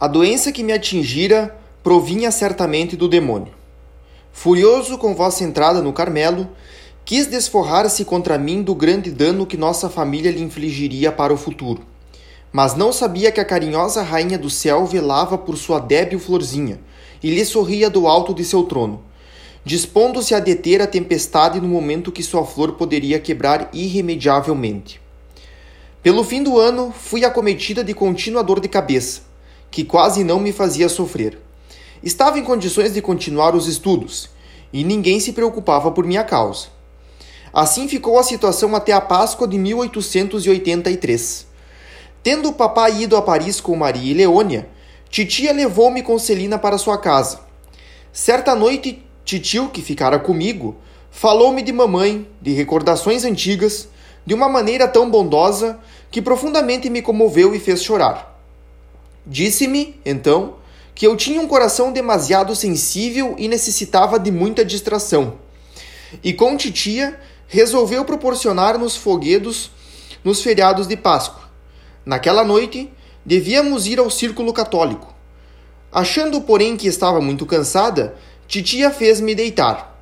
A doença que me atingira provinha certamente do demônio. Furioso com vossa entrada no Carmelo, quis desforrar-se contra mim do grande dano que nossa família lhe infligiria para o futuro. Mas não sabia que a carinhosa rainha do céu velava por sua débil florzinha e lhe sorria do alto de seu trono, dispondo-se a deter a tempestade no momento que sua flor poderia quebrar irremediavelmente. Pelo fim do ano, fui acometida de contínua dor de cabeça, que quase não me fazia sofrer. Estava em condições de continuar os estudos, e ninguém se preocupava por minha causa. Assim ficou a situação até a Páscoa de 1883. Tendo o papai ido a Paris com Maria e Leônia, titia levou-me com Celina para sua casa. Certa noite, titio, que ficara comigo, falou-me de mamãe, de recordações antigas, de uma maneira tão bondosa que profundamente me comoveu e fez chorar. Disse-me, então, que eu tinha um coração demasiado sensível e necessitava de muita distração. E com titia resolveu proporcionar-nos foguedos nos feriados de Páscoa. Naquela noite, devíamos ir ao círculo católico. Achando, porém, que estava muito cansada, titia fez-me deitar.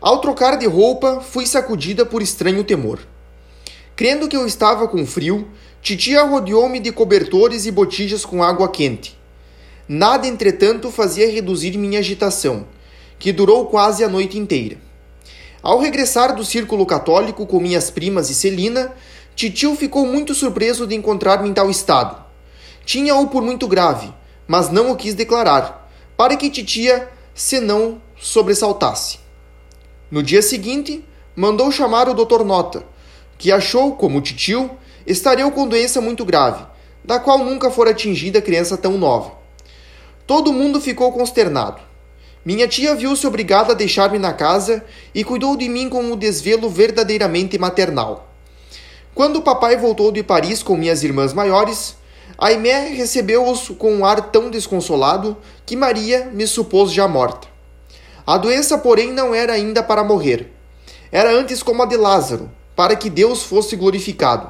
Ao trocar de roupa, fui sacudida por estranho temor. Crendo que eu estava com frio, Titia rodeou-me de cobertores e botijas com água quente. Nada, entretanto, fazia reduzir minha agitação, que durou quase a noite inteira. Ao regressar do círculo católico com minhas primas e Celina, Titio ficou muito surpreso de encontrar-me em tal estado. Tinha-o por muito grave, mas não o quis declarar, para que Titia se não sobressaltasse. No dia seguinte, mandou chamar o Dr. Nota, que achou, como Titio, estaria com doença muito grave, da qual nunca fora atingida criança tão nova. Todo mundo ficou consternado. Minha tia viu-se obrigada a deixar-me na casa e cuidou de mim com um desvelo verdadeiramente maternal. Quando o papai voltou de Paris com minhas irmãs maiores, Aimé recebeu-os com um ar tão desconsolado que Maria me supôs já morta. A doença, porém, não era ainda para morrer. Era antes como a de Lázaro, para que Deus fosse glorificado.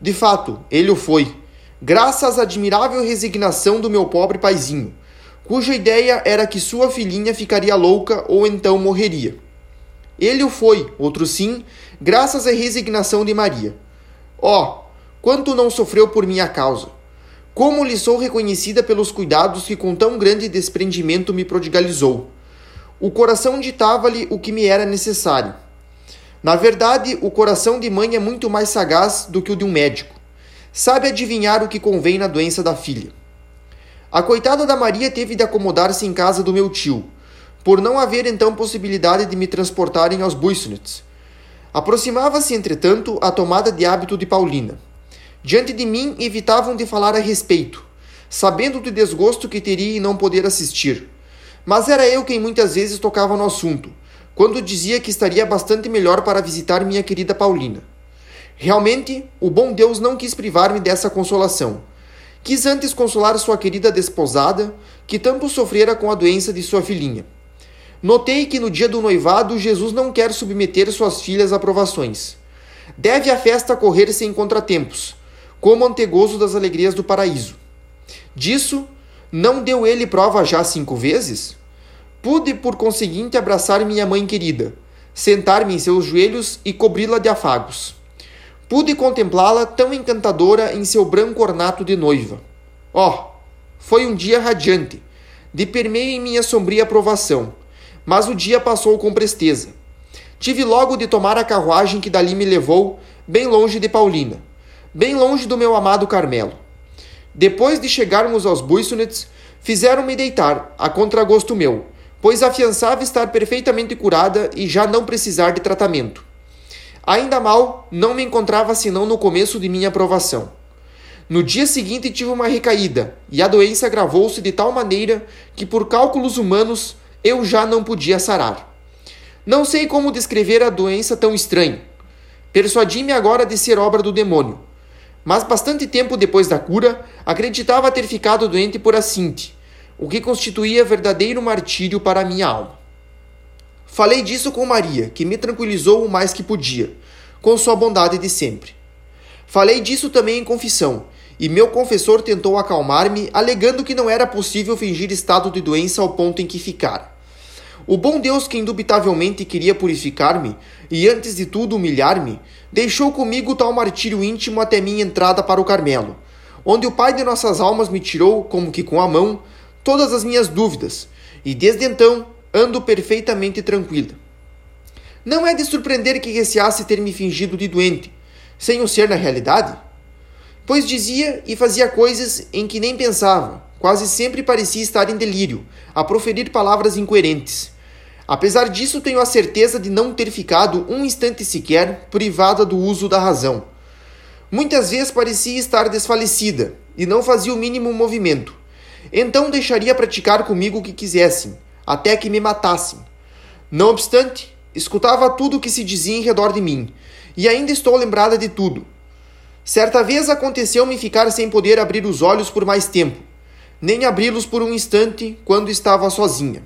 De fato, ele o foi, graças à admirável resignação do meu pobre paizinho, cuja ideia era que sua filhinha ficaria louca ou então morreria. Ele o foi, outro sim, graças à resignação de Maria. Oh, quanto não sofreu por minha causa! Como lhe sou reconhecida pelos cuidados que com tão grande desprendimento me prodigalizou. O coração ditava-lhe o que me era necessário. Na verdade, o coração de mãe é muito mais sagaz do que o de um médico. Sabe adivinhar o que convém na doença da filha. A coitada da Maria teve de acomodar-se em casa do meu tio, por não haver então possibilidade de me transportarem aos Buissonets. Aproximava-se, entretanto, a tomada de hábito de Paulina. Diante de mim, evitavam de falar a respeito, sabendo do desgosto que teria em não poder assistir. Mas era eu quem muitas vezes tocava no assunto, quando dizia que estaria bastante melhor para visitar minha querida Paulina. Realmente, o bom Deus não quis privar-me dessa consolação. Quis antes consolar sua querida desposada, que tanto sofrera com a doença de sua filhinha. Notei que no dia do noivado Jesus não quer submeter suas filhas a provações. Deve a festa correr sem contratempos, como antegozo das alegrias do paraíso. Disso, não deu ele prova já cinco vezes? Pude, por conseguinte, abraçar minha mãe querida, sentar-me em seus joelhos e cobri-la de afagos. Pude contemplá-la tão encantadora em seu branco ornato de noiva. Oh, foi um dia radiante, de permeio em minha sombria aprovação, mas o dia passou com presteza. Tive logo de tomar a carruagem que dali me levou, bem longe de Paulina, bem longe do meu amado Carmelo. Depois de chegarmos aos Buissonets, fizeram-me deitar, a contragosto meu, pois afiançava estar perfeitamente curada e já não precisar de tratamento. Ainda mal, não me encontrava senão no começo de minha aprovação. No dia seguinte tive uma recaída, e a doença agravou-se de tal maneira que, por cálculos humanos, eu já não podia sarar. Não sei como descrever a doença tão estranha. Persuadi-me agora de ser obra do demônio. Mas bastante tempo depois da cura, acreditava ter ficado doente por acinte, o que constituía verdadeiro martírio para a minha alma. Falei disso com Maria, que me tranquilizou o mais que podia, com sua bondade de sempre. Falei disso também em confissão, e meu confessor tentou acalmar-me, alegando que não era possível fingir estado de doença ao ponto em que ficara. O bom Deus, que indubitavelmente queria purificar-me e antes de tudo humilhar-me, deixou comigo tal martírio íntimo até minha entrada para o Carmelo, onde o Pai de nossas almas me tirou, como que com a mão, todas as minhas dúvidas, e desde então ando perfeitamente tranquila. Não é de surpreender que receasse ter me fingido de doente, sem o ser na realidade? Pois dizia e fazia coisas em que nem pensava, quase sempre parecia estar em delírio, a proferir palavras incoerentes. Apesar disso, tenho a certeza de não ter ficado um instante sequer privada do uso da razão. Muitas vezes parecia estar desfalecida e não fazia o mínimo movimento. Então deixaria praticar comigo o que quisessem, até que me matassem. Não obstante, escutava tudo o que se dizia em redor de mim, e ainda estou lembrada de tudo. Certa vez aconteceu-me ficar sem poder abrir os olhos por mais tempo, nem abri-los por um instante quando estava sozinha.